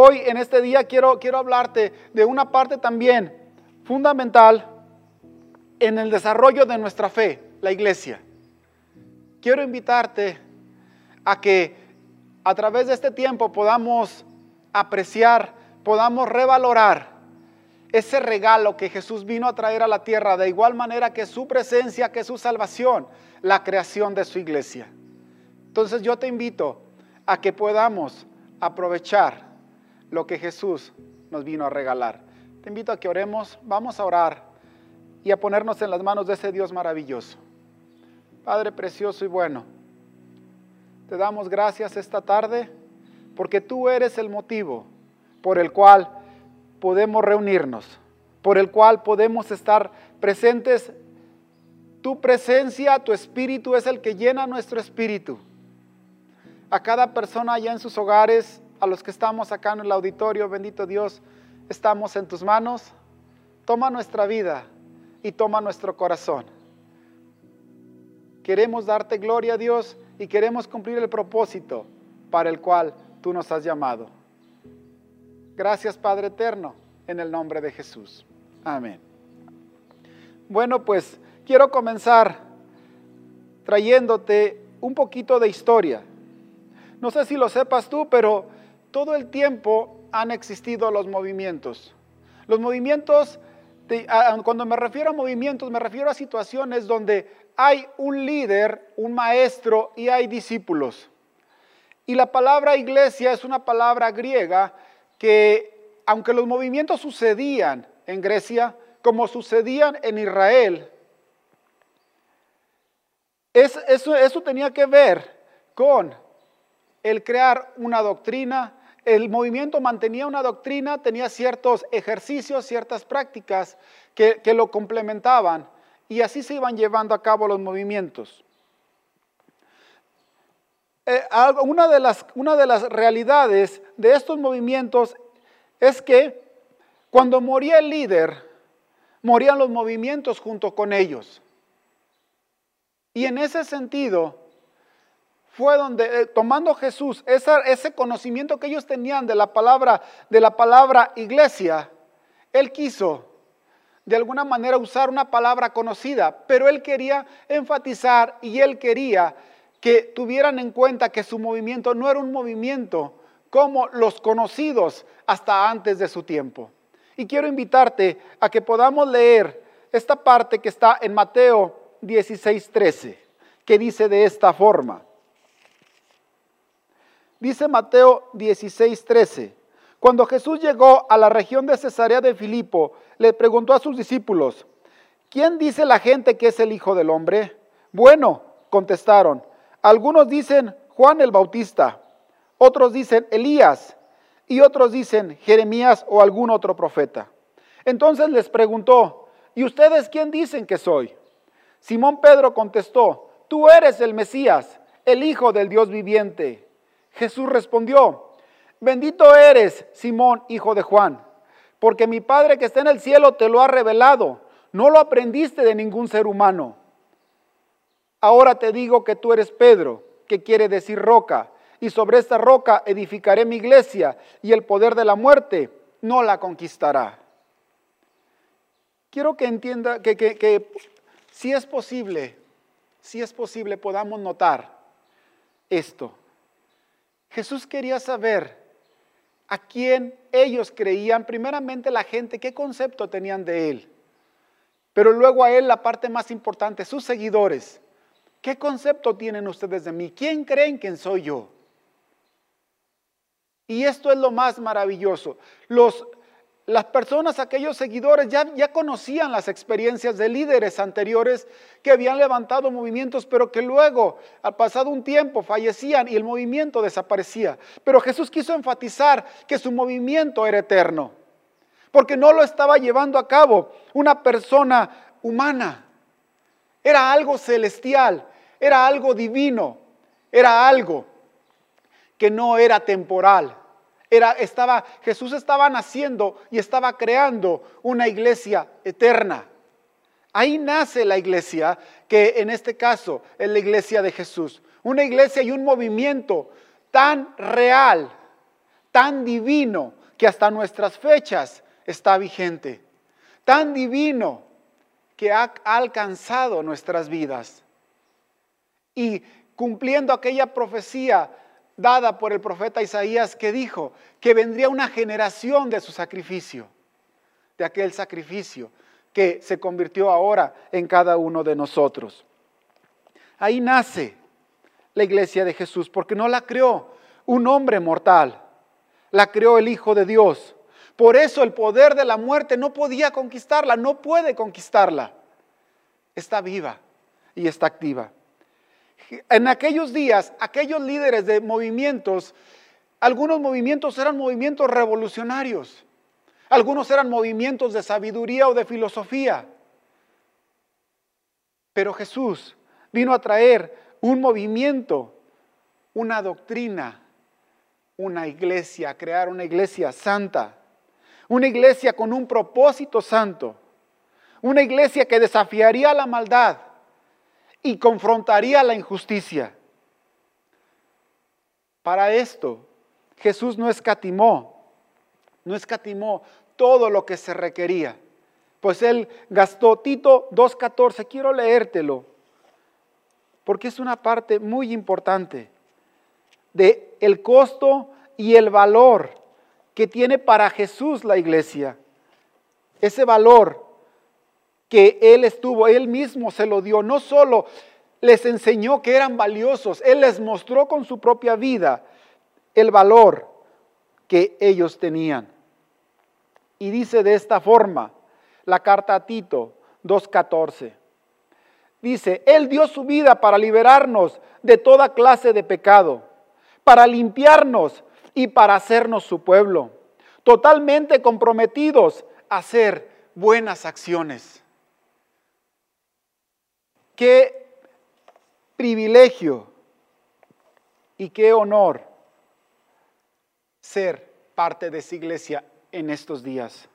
hoy en este día quiero, quiero hablarte de una parte también fundamental en el desarrollo de nuestra fe, la iglesia. Quiero invitarte a que a través de este tiempo podamos apreciar, podamos revalorar ese regalo que Jesús vino a traer a la tierra, de igual manera que su presencia, que su salvación, la creación de su iglesia. Entonces yo te invito a que podamos aprovechar lo que Jesús nos vino a regalar. Te invito a que oremos, vamos a orar y a ponernos en las manos de ese Dios maravilloso. Padre precioso y bueno, te damos gracias esta tarde porque tú eres el motivo por el cual podemos reunirnos, por el cual podemos estar presentes. Tu presencia, tu espíritu es el que llena nuestro espíritu. A cada persona allá en sus hogares, a los que estamos acá en el auditorio, bendito Dios, estamos en tus manos. Toma nuestra vida y toma nuestro corazón. Queremos darte gloria a Dios y queremos cumplir el propósito para el cual tú nos has llamado. Gracias Padre Eterno, en el nombre de Jesús. Amén. Bueno, pues quiero comenzar trayéndote un poquito de historia. No sé si lo sepas tú, pero todo el tiempo han existido los movimientos. Los movimientos, cuando me refiero a movimientos, me refiero a situaciones donde hay un líder, un maestro y hay discípulos. Y la palabra iglesia es una palabra griega que, aunque los movimientos sucedían en Grecia, como sucedían en Israel, eso, tenía que ver con el crear una doctrina, el movimiento mantenía una doctrina, tenía ciertos ejercicios, ciertas prácticas que, lo complementaban y así se iban llevando a cabo los movimientos. Eh, una, de las, una de las realidades de estos movimientos es que cuando moría el líder, morían los movimientos junto con ellos. Y en ese sentido, fue donde, eh, tomando Jesús ese conocimiento que ellos tenían de la palabra, de la palabra iglesia, él quiso de alguna manera usar una palabra conocida, pero él quería enfatizar y él quería que tuvieran en cuenta que su movimiento no era un movimiento como los conocidos hasta antes de su tiempo. Y quiero invitarte a que podamos leer esta parte que está en Mateo 16:13, que dice de esta forma. Dice Mateo 16, 13. Cuando Jesús llegó a la región de Cesarea de Filipo, le preguntó a sus discípulos, ¿quién dice la gente que es el Hijo del Hombre? Bueno, contestaron, algunos dicen Juan el Bautista, otros dicen Elías y otros dicen Jeremías o algún otro profeta. Entonces les preguntó, ¿y ustedes quién dicen que soy? Simón Pedro contestó, tú eres el Mesías, el Hijo del Dios viviente. Jesús respondió, bendito eres, Simón, hijo de Juan, porque mi Padre que está en el cielo te lo ha revelado, no lo aprendiste de ningún ser humano. Ahora te digo que tú eres Pedro, que quiere decir roca, y sobre esta roca edificaré mi iglesia, y el poder de la muerte no la conquistará. Quiero que entienda que, que si es posible, si es posible podamos notar esto. Jesús quería saber a quién ellos creían, primeramente la gente, qué concepto tenían de Él. Pero luego a Él la parte más importante, sus seguidores. ¿Qué concepto tienen ustedes de mí? ¿Quién creen que soy yo? Y esto es lo más maravilloso. Los las personas, aquellos seguidores, ya, conocían las experiencias de líderes anteriores que habían levantado movimientos, pero que luego, al pasado un tiempo, fallecían y el movimiento desaparecía. Pero Jesús quiso enfatizar que su movimiento era eterno, porque no lo estaba llevando a cabo una persona humana, era algo celestial, era algo divino, era algo que no era temporal era, estaba, Jesús estaba naciendo y estaba creando una iglesia eterna. Ahí nace la iglesia, que en este caso es la iglesia de Jesús. Una iglesia y un movimiento tan real, tan divino que hasta nuestras fechas está vigente, tan divino que ha alcanzado nuestras vidas. Y cumpliendo aquella profecía dada por el profeta Isaías que dijo que vendría una generación de su sacrificio, de aquel sacrificio que se convirtió ahora en cada uno de nosotros. Ahí nace la iglesia de Jesús, porque no la creó un hombre mortal, la creó el Hijo de Dios. Por eso el poder de la muerte no podía conquistarla, no puede conquistarla. Está viva y está activa. En aquellos días, aquellos líderes de movimientos, algunos movimientos eran movimientos revolucionarios, algunos eran movimientos de sabiduría o de filosofía. Pero Jesús vino a traer un movimiento, una doctrina, una iglesia, crear una iglesia santa, una iglesia con un propósito santo, una iglesia que desafiaría la maldad y confrontaría la injusticia. Para esto, Jesús no escatimó, no escatimó todo lo que se requería, pues él gastó Tito 2.14, quiero leértelo porque es una parte muy importante de el costo y el valor que tiene para Jesús la iglesia. Ese valor que Él estuvo, Él mismo se lo dio, no solo les enseñó que eran valiosos, Él les mostró con su propia vida el valor que ellos tenían. Y dice de esta forma la carta a Tito 2.14. Dice, Él dio su vida para liberarnos de toda clase de pecado, para limpiarnos y para hacernos su pueblo, totalmente comprometidos a hacer buenas acciones. Qué privilegio y qué honor ser parte de esa iglesia en estos días.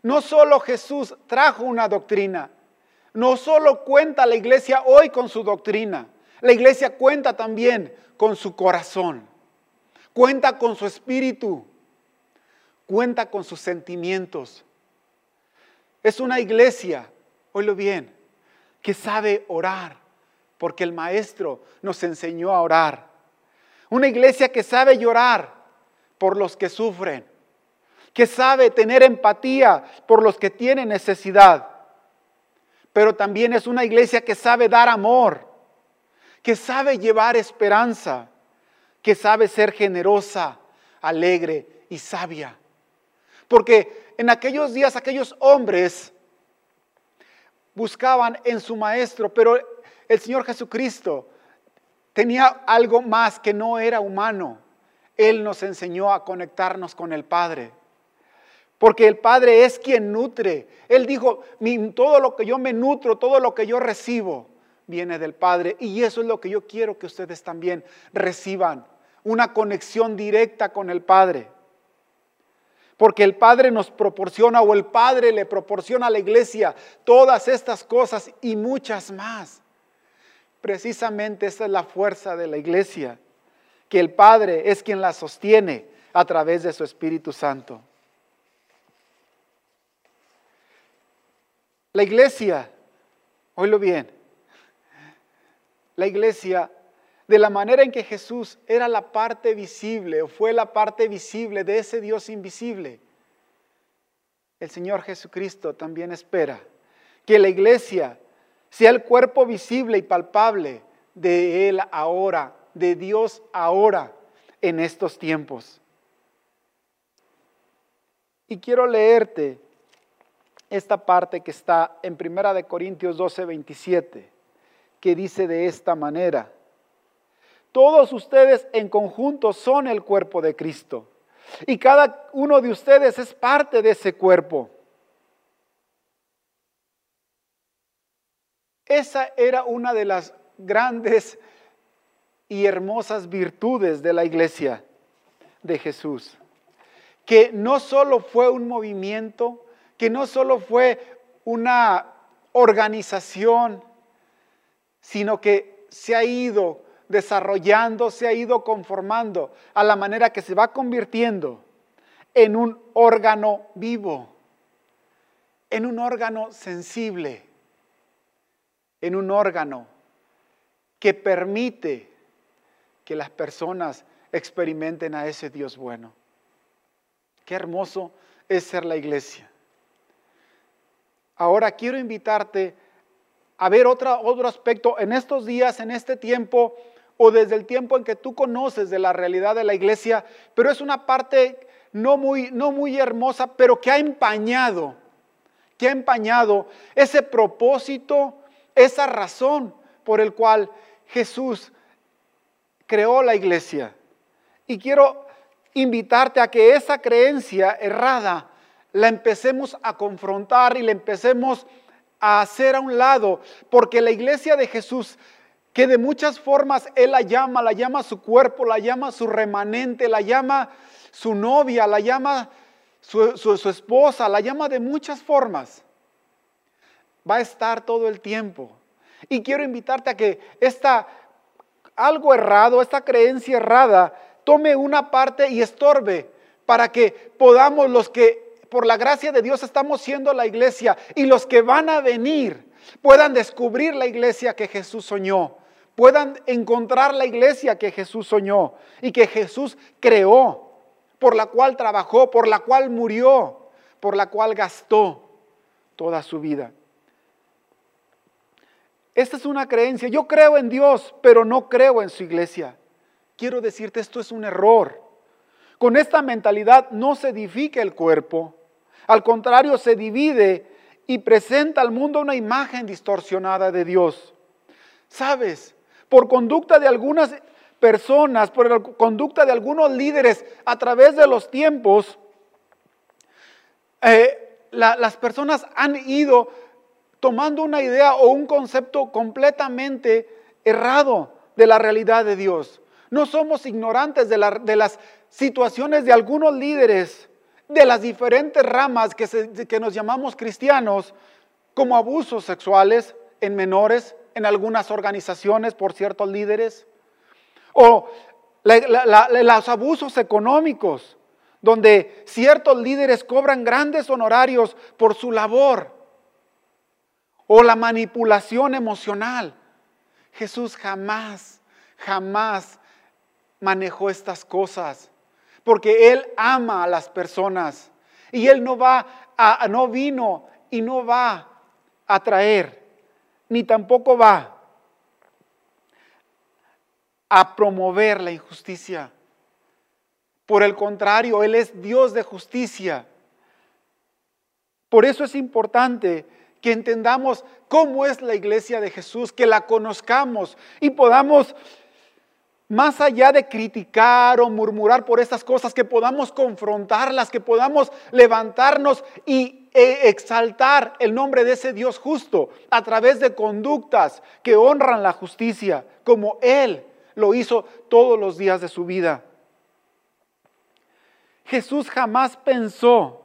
No solo Jesús trajo una doctrina, no solo cuenta la iglesia hoy con su doctrina, la iglesia cuenta también con su corazón, cuenta con su espíritu, cuenta con sus sentimientos. Es una iglesia, oílo bien, que sabe orar, porque el maestro nos enseñó a orar. Una iglesia que sabe llorar por los que sufren, que sabe tener empatía por los que tienen necesidad pero también es una iglesia que sabe dar amor, que sabe llevar esperanza, que sabe ser generosa, alegre y sabia. Porque en aquellos días aquellos hombres buscaban en su maestro, pero el Señor Jesucristo tenía algo más que no era humano. Él nos enseñó a conectarnos con el Padre porque el Padre es quien nutre. Él dijo, todo lo que yo me nutro, todo lo que yo recibo, viene del Padre. Y eso es lo que yo quiero que ustedes también reciban, una conexión directa con el Padre. Porque el Padre nos proporciona o el Padre le proporciona a la iglesia todas estas cosas y muchas más. Precisamente esa es la fuerza de la iglesia, que el Padre es quien la sostiene a través de su Espíritu Santo. La iglesia, oílo bien, la iglesia, de la manera en que Jesús era la parte visible o fue la parte visible de ese Dios invisible, el Señor Jesucristo también espera que la iglesia sea el cuerpo visible y palpable de Él ahora, de Dios ahora, en estos tiempos. Y quiero leerte esta parte que está en Primera de Corintios 12, 27, que dice de esta manera, todos ustedes en conjunto son el cuerpo de Cristo y cada uno de ustedes es parte de ese cuerpo. Esa era una de las grandes y hermosas virtudes de la iglesia de Jesús, que no solo fue un movimiento, que no solo fue una organización, sino que se ha ido desarrollando, se ha ido conformando a la manera que se va convirtiendo en un órgano vivo, en un órgano sensible, en un órgano que permite que las personas experimenten a ese Dios bueno. Qué hermoso es ser la iglesia. Ahora quiero invitarte a ver otro, otro aspecto en estos días, en este tiempo, o desde el tiempo en que tú conoces de la realidad de la iglesia, pero es una parte no muy, no muy hermosa, pero que ha empañado, que ha empañado ese propósito, esa razón por el cual Jesús creó la iglesia. Y quiero invitarte a que esa creencia errada la empecemos a confrontar y la empecemos a hacer a un lado, porque la iglesia de Jesús, que de muchas formas Él la llama, la llama su cuerpo, la llama su remanente, la llama su novia, la llama su, esposa, la llama de muchas formas, va a estar todo el tiempo. Y quiero invitarte a que esta algo errado, esta creencia errada, tome una parte y estorbe para que podamos los que por la gracia de Dios estamos siendo la iglesia y los que van a venir puedan descubrir la iglesia que Jesús soñó, puedan encontrar la iglesia que Jesús soñó y que Jesús creó, por la cual trabajó, por la cual murió, por la cual gastó toda su vida. Esta es una creencia. Yo creo en Dios, pero no creo en su iglesia. Quiero decirte, esto es un error. Con esta mentalidad no se edifica el cuerpo, al contrario, se divide y presenta al mundo una imagen distorsionada de Dios. ¿Sabes? Por conducta de algunas personas, por la conducta de algunos líderes a través de los tiempos, eh, las personas han ido tomando una idea o un concepto completamente errado de la realidad de Dios. No somos ignorantes de, las situaciones de algunos líderes de las diferentes ramas que nos llamamos cristianos, como abusos sexuales en menores, en algunas organizaciones por ciertos líderes, o los abusos económicos, donde ciertos líderes cobran grandes honorarios por su labor, o la manipulación emocional. Jesús jamás, jamás manejó estas cosas porque Él ama a las personas y Él no va a, no vino y no va a traer, ni tampoco va a promover la injusticia. Por el contrario, Él es Dios de justicia. Por eso es importante que entendamos cómo es la iglesia de Jesús, que la conozcamos y podamos más allá de criticar o murmurar por estas cosas, que podamos confrontarlas, que podamos levantarnos y e, exaltar el nombre de ese Dios justo a través de conductas que honran la justicia, como Él lo hizo todos los días de su vida. Jesús jamás pensó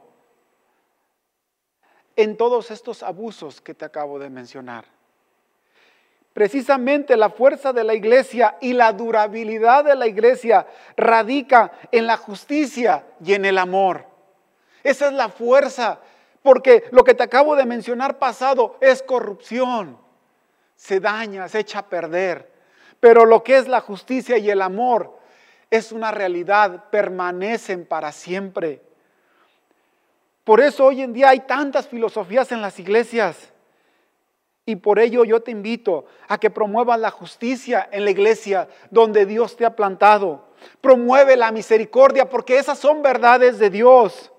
en todos estos abusos que te acabo de mencionar. Precisamente la fuerza de la iglesia y la durabilidad de la iglesia radica en la justicia y en el amor. Esa es la fuerza, porque lo que te acabo de mencionar pasado es corrupción. Se daña, se echa a perder. Pero lo que es la justicia y el amor es una realidad, permanecen para siempre. Por eso hoy en día hay tantas filosofías en las iglesias y por ello yo te invito a que promuevas la justicia en la iglesia donde Dios te ha plantado. Promueve la misericordia porque esas son verdades de Dios.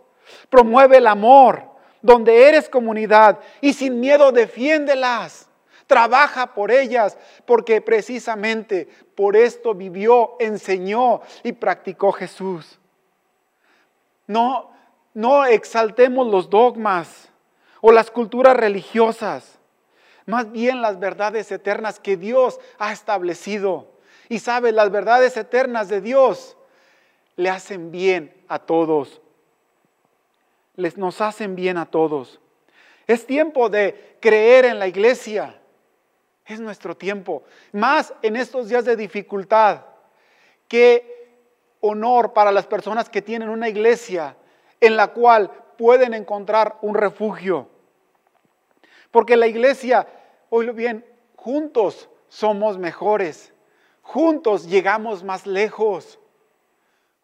Promueve el amor donde eres comunidad y sin miedo defiéndelas. Trabaja por ellas porque precisamente por esto vivió, enseñó y practicó Jesús. No, no exaltemos los dogmas o las culturas religiosas más bien las verdades eternas que Dios ha establecido. Y sabe, las verdades eternas de Dios le hacen bien a todos. Les nos hacen bien a todos. Es tiempo de creer en la iglesia. Es nuestro tiempo. Más en estos días de dificultad. Qué honor para las personas que tienen una iglesia en la cual pueden encontrar un refugio. Porque la iglesia, oílo bien, juntos somos mejores. Juntos llegamos más lejos.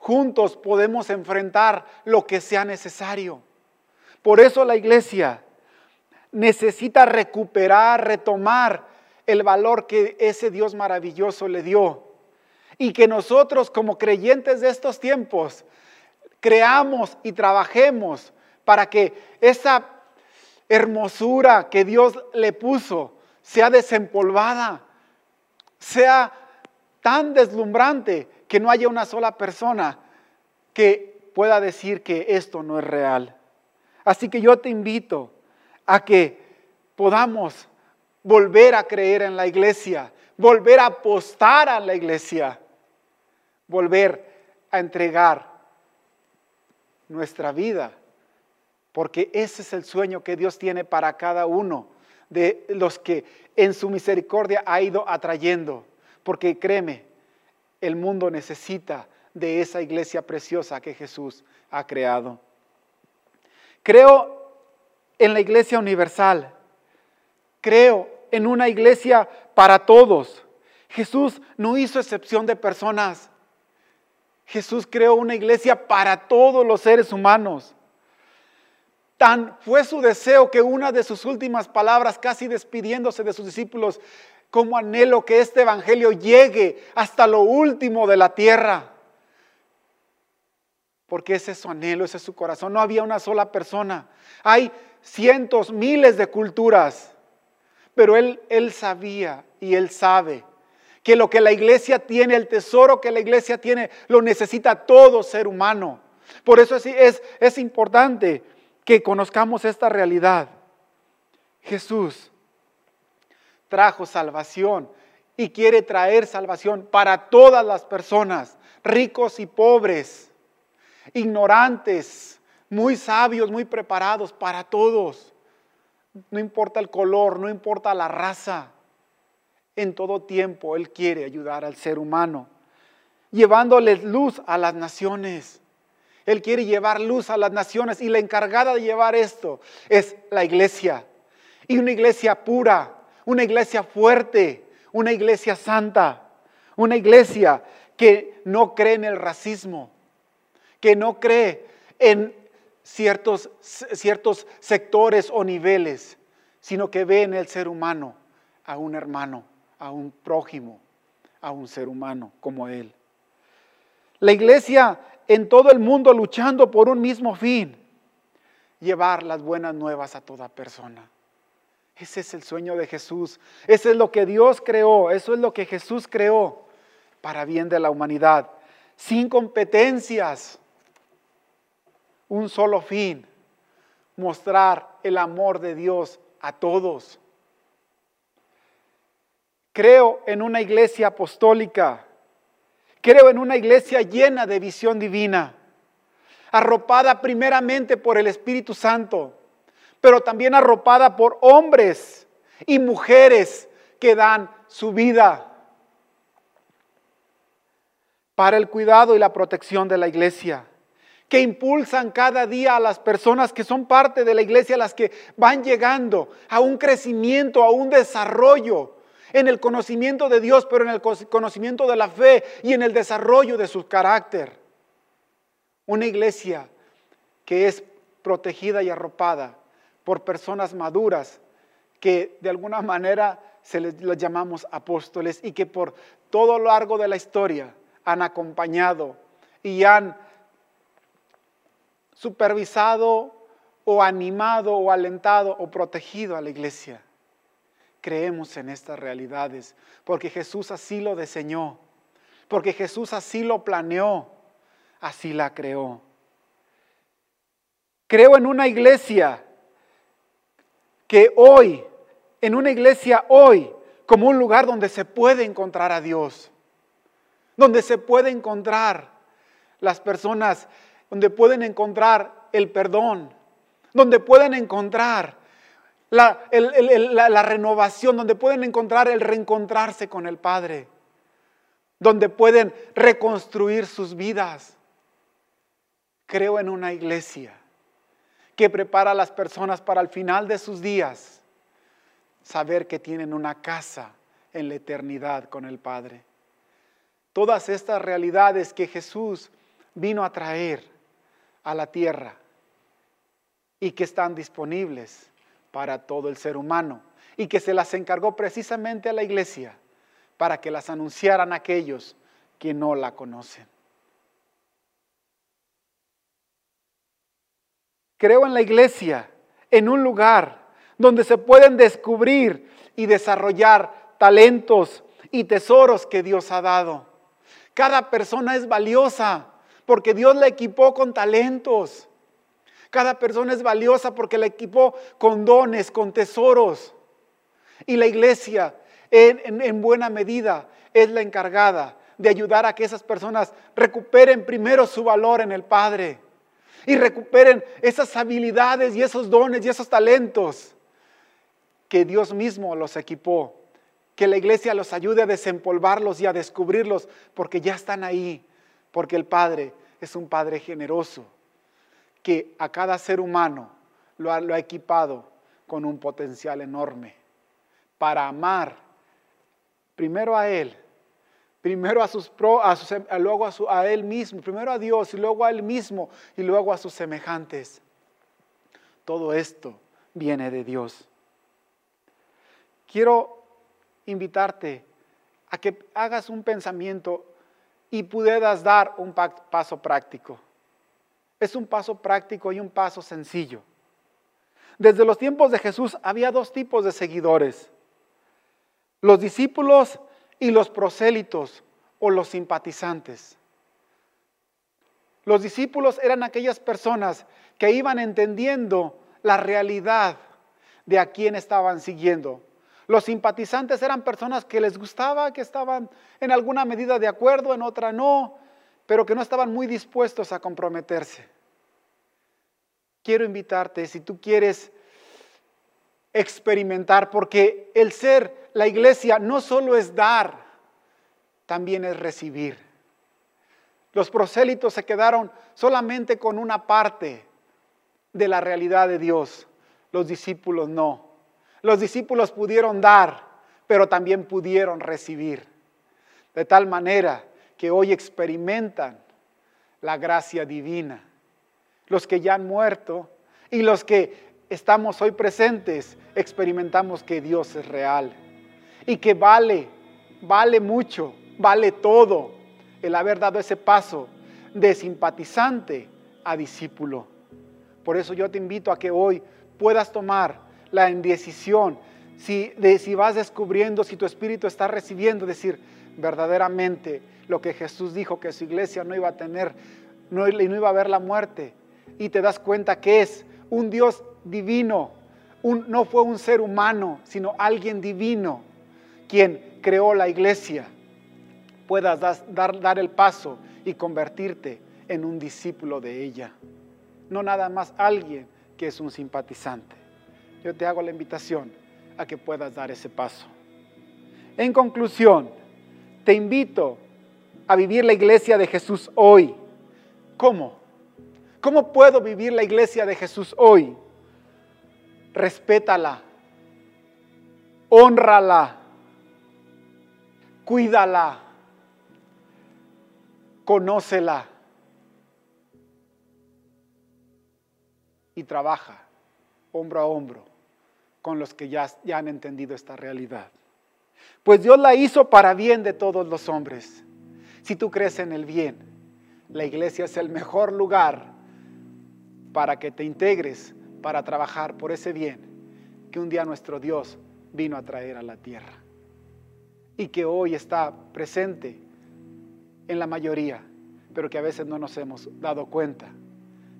Juntos podemos enfrentar lo que sea necesario. Por eso la iglesia necesita recuperar, retomar el valor que ese Dios maravilloso le dio. Y que nosotros como creyentes de estos tiempos creamos y trabajemos para que esa hermosura que Dios le puso sea desempolvada, sea tan deslumbrante que no haya una sola persona que pueda decir que esto no es real. Así que yo te invito a que podamos volver a creer en la iglesia, volver a apostar a la iglesia, volver a entregar nuestra vida, porque ese es el sueño que Dios tiene para cada uno de los que en su misericordia ha ido atrayendo, porque créeme, el mundo necesita de esa iglesia preciosa que Jesús ha creado. Creo en la iglesia universal, creo en una iglesia para todos. Jesús no hizo excepción de personas. Jesús creó una iglesia para todos los seres humanos. Tan fue su deseo que una de sus últimas palabras, casi despidiéndose de sus discípulos, como anhelo que este Evangelio llegue hasta lo último de la tierra. Porque ese es su anhelo, ese es su corazón. No había una sola persona. Hay cientos, miles de culturas. Pero él, él sabía y él sabe que lo que la iglesia tiene, el tesoro que la iglesia tiene, lo necesita todo ser humano. Por eso es, es, es importante que conozcamos esta realidad. Jesús trajo salvación y quiere traer salvación para todas las personas, ricos y pobres, ignorantes, muy sabios, muy preparados, para todos. No importa el color, no importa la raza. En todo tiempo Él quiere ayudar al ser humano, llevándoles luz a las naciones. Él quiere llevar luz a las naciones y la encargada de llevar esto es la iglesia. Y una iglesia pura, una iglesia fuerte, una iglesia santa, una iglesia que no cree en el racismo, que no cree en ciertos, ciertos sectores o niveles, sino que ve en el ser humano a un hermano, a un prójimo, a un ser humano como él. La iglesia en todo el mundo luchando por un mismo fin, llevar las buenas nuevas a toda persona. Ese es el sueño de Jesús. Ese es lo que Dios creó. Eso es lo que Jesús creó para bien de la humanidad. Sin competencias. Un solo fin. Mostrar el amor de Dios a todos. Creo en una iglesia apostólica Creo en una iglesia llena de visión divina, arropada primeramente por el Espíritu Santo, pero también arropada por hombres y mujeres que dan su vida para el cuidado y la protección de la iglesia, que impulsan cada día a las personas que son parte de la iglesia, las que van llegando a un crecimiento, a un desarrollo en el conocimiento de Dios, pero en el conocimiento de la fe y en el desarrollo de su carácter. Una iglesia que es protegida y arropada por personas maduras que de alguna manera se les, llamamos apóstoles y que por todo lo largo de la historia han acompañado y han supervisado o animado o alentado o protegido a la iglesia creemos en estas realidades, porque Jesús así lo diseñó, porque Jesús así lo planeó, así la creó. Creo en una iglesia que hoy, en una iglesia hoy, como un lugar donde se puede encontrar a Dios, donde se puede encontrar las personas, donde pueden encontrar el perdón, donde pueden encontrar la, renovación, donde pueden encontrar el reencontrarse con el Padre, donde pueden reconstruir sus vidas. Creo en una iglesia que prepara a las personas para el final de sus días saber que tienen una casa en la eternidad con el Padre. Todas estas realidades que Jesús vino a traer a la tierra y que están disponibles para todo el ser humano y que se las encargó precisamente a la iglesia para que las anunciaran aquellos que no la conocen. Creo en la iglesia, en un lugar donde se pueden descubrir y desarrollar talentos y tesoros que Dios ha dado. Cada persona es valiosa porque Dios la equipó con talentos. Cada persona es valiosa porque la equipó con dones, con tesoros. Y la iglesia, en, en buena medida, es la encargada de ayudar a que esas personas recuperen primero su valor en el Padre y recuperen esas habilidades y esos dones y esos talentos que Dios mismo los equipó. Que la iglesia los ayude a desempolvarlos y a descubrirlos porque ya están ahí, porque el Padre es un Padre generoso, que a cada ser humano lo ha, lo ha equipado con un potencial enorme para amar primero a Él primero a sus, a sus luego a, a, él mismo, primero a Dios y luego a él mismo y luego a sus semejantes. Todo esto viene de Dios. Quiero invitarte a que hagas un pensamiento y puedas dar un paso práctico. Es un paso práctico y un paso sencillo. Desde los tiempos de Jesús había dos tipos de seguidores. Los discípulos y los prosélitos o los simpatizantes. Los discípulos eran aquellas personas que iban entendiendo la realidad de a quién estaban siguiendo. Los simpatizantes eran personas que les gustaba, que estaban en alguna medida de acuerdo, en otra no, pero que no estaban muy dispuestos a comprometerse. Quiero invitarte, si tú quieres experimentar, porque el ser la iglesia no solo es dar, también es recibir. Los prosélitos se quedaron solamente con una parte de la realidad de Dios, los discípulos no. Los discípulos pudieron dar, pero también pudieron recibir. De tal manera que hoy experimentan la gracia divina. Los que ya han muerto y los que estamos hoy presentes experimentamos que Dios es real y que vale, vale mucho, vale todo el haber dado ese paso de simpatizante a discípulo. Por eso yo te invito a que hoy puedas tomar la indecisión, si, vas descubriendo, si tu espíritu está recibiendo, decir verdaderamente lo que Jesús dijo, que su iglesia no iba a tener, no, no iba a ver la muerte, y te das cuenta que es un Dios divino, no fue un ser humano, sino alguien divino quien creó la iglesia, puedas dar, dar el paso y convertirte en un discípulo de ella. No nada más alguien que es un simpatizante. Yo te hago la invitación a que puedas dar ese paso. En conclusión, te invito a vivir la iglesia de Jesús hoy. ¿Cómo? ¿Cómo puedo vivir la iglesia de Jesús hoy? Respétala, honrala, cuídala, conócela y trabaja hombro a hombro con los que ya, ya han entendido esta realidad. Pues Dios la hizo para bien de todos los hombres. Si tú crees en el bien, la iglesia es el mejor lugar para que te integres para trabajar por ese bien que un día nuestro Dios vino a traer a la tierra y que hoy está presente en la mayoría, pero que a veces no nos hemos dado cuenta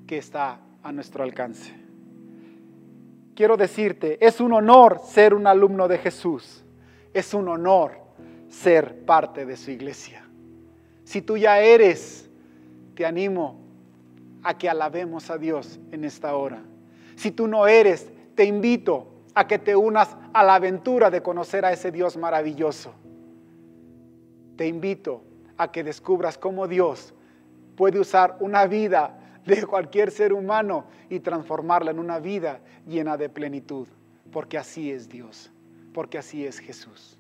que está a nuestro alcance. Quiero decirte, es un honor ser un alumno de Jesús, es un honor ser parte de su iglesia. Si tú ya eres, te animo a que alabemos a Dios en esta hora. Si tú no eres, te invito a que te unas a la aventura de conocer a ese Dios maravilloso. Te invito a que descubras cómo Dios puede usar una vida de cualquier ser humano y transformarla en una vida llena de plenitud, porque así es Dios, porque así es Jesús.